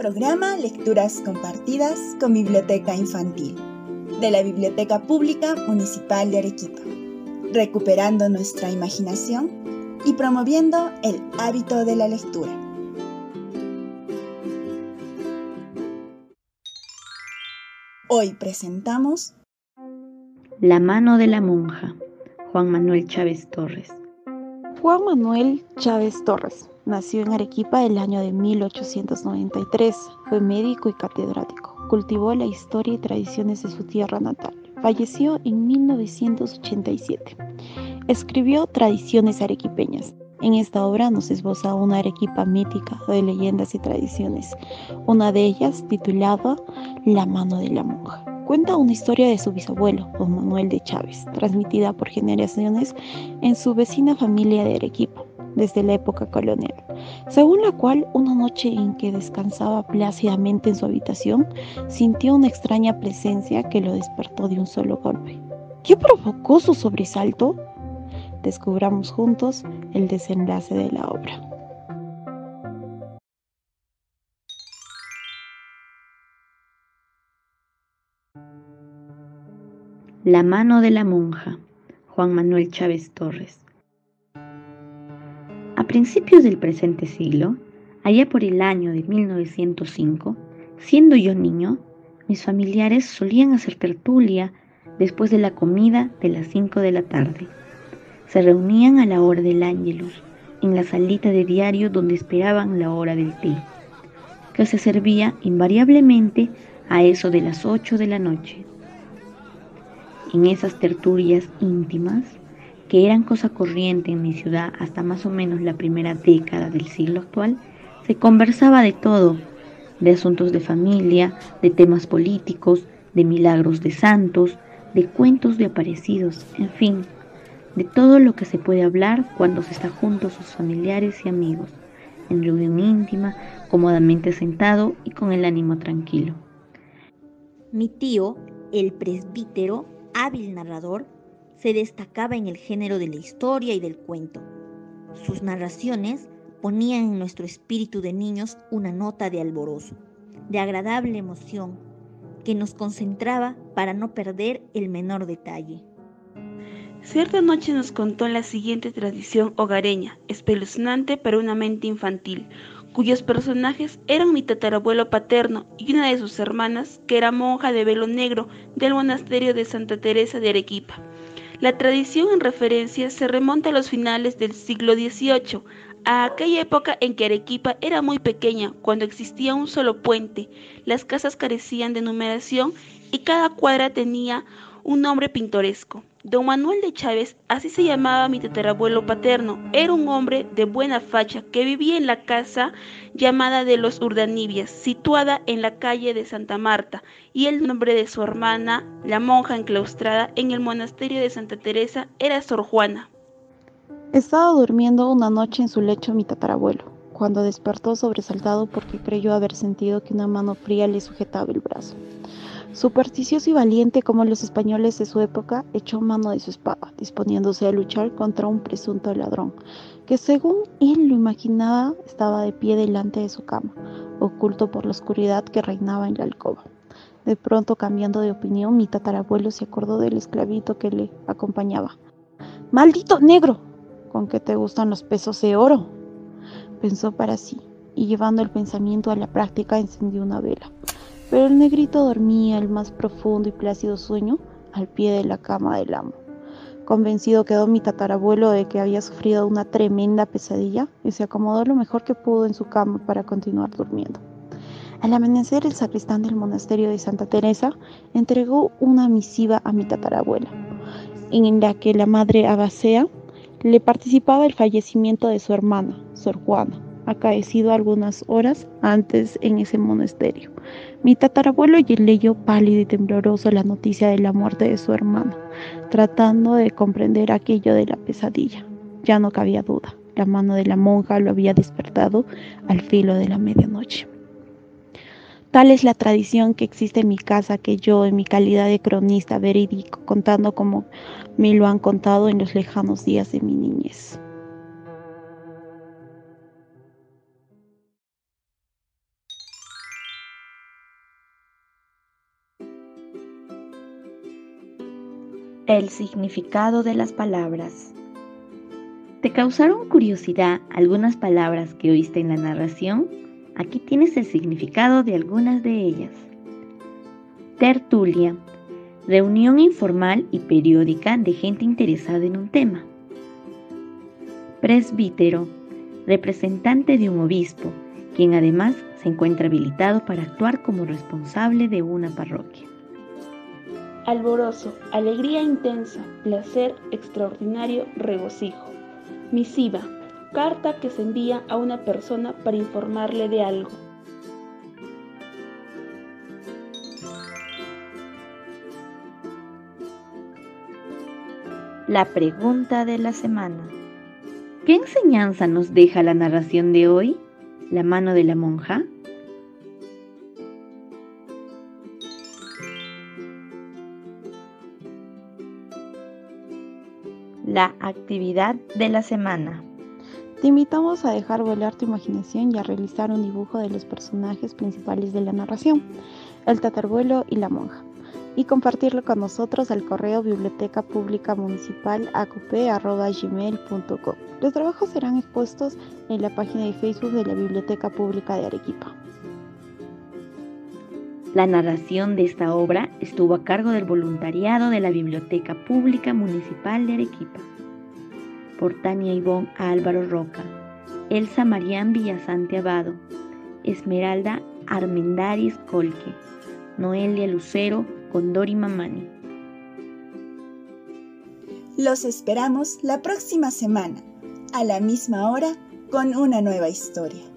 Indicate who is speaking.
Speaker 1: Programa Lecturas Compartidas con Biblioteca Infantil de la Biblioteca Pública Municipal de Arequipa, recuperando nuestra imaginación y promoviendo el hábito de la lectura. Hoy presentamos
Speaker 2: La mano de la monja, Juan Manuel Chávez Torres.
Speaker 3: Juan Manuel Chávez Torres nació en Arequipa el año de 1893. Fue médico y catedrático. Cultivó la historia y tradiciones de su tierra natal. Falleció en 1987. Escribió Tradiciones arequipeñas. En esta obra nos esboza una Arequipa mítica de leyendas y tradiciones, una de ellas titulada La mano de la monja. Cuenta una historia de su bisabuelo, don Manuel de Chávez, transmitida por generaciones en su vecina familia de Arequipa, desde la época colonial, según la cual una noche en que descansaba plácidamente en su habitación, sintió una extraña presencia que lo despertó de un solo golpe. ¿Qué provocó su sobresalto? Descubramos juntos el desenlace de la obra.
Speaker 2: La mano de la monja, Juan Manuel Chávez Torres. Principios del presente siglo, allá por el año de 1905, siendo yo niño, mis familiares solían hacer tertulia después de la comida de las 5 de la tarde. Se reunían a la hora del ángelus, en la salita de diario donde esperaban la hora del té, que se servía invariablemente a eso de las 8 de la noche. En esas tertulias íntimas, que eran cosa corriente en mi ciudad hasta más o menos la primera década del siglo actual, se conversaba de todo, de asuntos de familia, de temas políticos, de milagros de santos, de cuentos de aparecidos, en fin, de todo lo que se puede hablar cuando se está junto a sus familiares y amigos, en reunión íntima, cómodamente sentado y con el ánimo tranquilo.
Speaker 4: Mi tío, el presbítero, hábil narrador, se destacaba en el género de la historia y del cuento. Sus narraciones ponían en nuestro espíritu de niños una nota de alborozo, de agradable emoción, que nos concentraba para no perder el menor detalle.
Speaker 5: Cierta noche nos contó la siguiente tradición hogareña, espeluznante para una mente infantil, cuyos personajes eran mi tatarabuelo paterno y una de sus hermanas, que era monja de velo negro del monasterio de Santa Teresa de Arequipa. La tradición en referencia se remonta a los finales del siglo XVIII, a aquella época en que Arequipa era muy pequeña, cuando existía un solo puente, las casas carecían de numeración y cada cuadra tenía un nombre pintoresco. Don Manuel de Chávez, así se llamaba mi tatarabuelo paterno, era un hombre de buena facha que vivía en la casa llamada de los Urdanibias, situada en la calle de Santa Marta, y el nombre de su hermana, la monja enclaustrada en el monasterio de Santa Teresa, era Sor Juana.
Speaker 3: Estaba durmiendo una noche en su lecho mi tatarabuelo, cuando despertó sobresaltado porque creyó haber sentido que una mano fría le sujetaba el brazo. Supersticioso y valiente como los españoles de su época, echó mano de su espada, disponiéndose a luchar contra un presunto ladrón, que según él lo imaginaba estaba de pie delante de su cama, oculto por la oscuridad que reinaba en la alcoba. De pronto, cambiando de opinión, mi tatarabuelo se acordó del esclavito que le acompañaba. ¡Maldito negro! ¿Con qué te gustan los pesos de oro? Pensó para sí, y llevando el pensamiento a la práctica encendió una vela. Pero el negrito dormía el más profundo y plácido sueño al pie de la cama del amo. Convencido quedó mi tatarabuelo de que había sufrido una tremenda pesadilla y se acomodó lo mejor que pudo en su cama para continuar durmiendo. Al amanecer, el sacristán del monasterio de Santa Teresa entregó una misiva a mi tatarabuela, en la que la madre Abasea le participaba el fallecimiento de su hermana, Sor Juana, acaecido algunas horas antes en ese monasterio. Mi tatarabuelo leyó pálido y tembloroso la noticia de la muerte de su hermano, tratando de comprender aquello de la pesadilla. Ya no cabía duda, la mano de la monja lo había despertado al filo de la medianoche. Tal es la tradición que existe en mi casa que yo, en mi calidad de cronista verídico, contando como me lo han contado en los lejanos días de mi niñez.
Speaker 2: El significado de las palabras. ¿Te causaron curiosidad algunas palabras que oíste en la narración? Aquí tienes el significado de algunas de ellas. Tertulia, reunión informal y periódica de gente interesada en un tema. Presbítero, representante de un obispo, quien además se encuentra habilitado para actuar como responsable de una parroquia.
Speaker 5: Alborozo, alegría intensa, placer extraordinario, regocijo. Misiva, carta que se envía a una persona para informarle de algo.
Speaker 2: La pregunta de la semana. ¿Qué enseñanza nos deja la narración de hoy? ¿La mano de la monja? La actividad de la semana.
Speaker 3: Te invitamos a dejar volar tu imaginación y a realizar un dibujo de los personajes principales de la narración, el tatarbuelo y la monja y compartirlo con nosotros al correo biblioteca pública municipal. Los trabajos serán expuestos en la página de Facebook de la Biblioteca Pública de Arequipa.
Speaker 2: La narración de esta obra estuvo a cargo del voluntariado de la Biblioteca Pública Municipal de Arequipa. Por Tania Ivón Álvaro Roca, Elsa Marián Villasante Abado, Esmeralda Armendaris Colque, Noelia Lucero con Dori Mamani.
Speaker 1: Los esperamos la próxima semana, a la misma hora, con una nueva historia.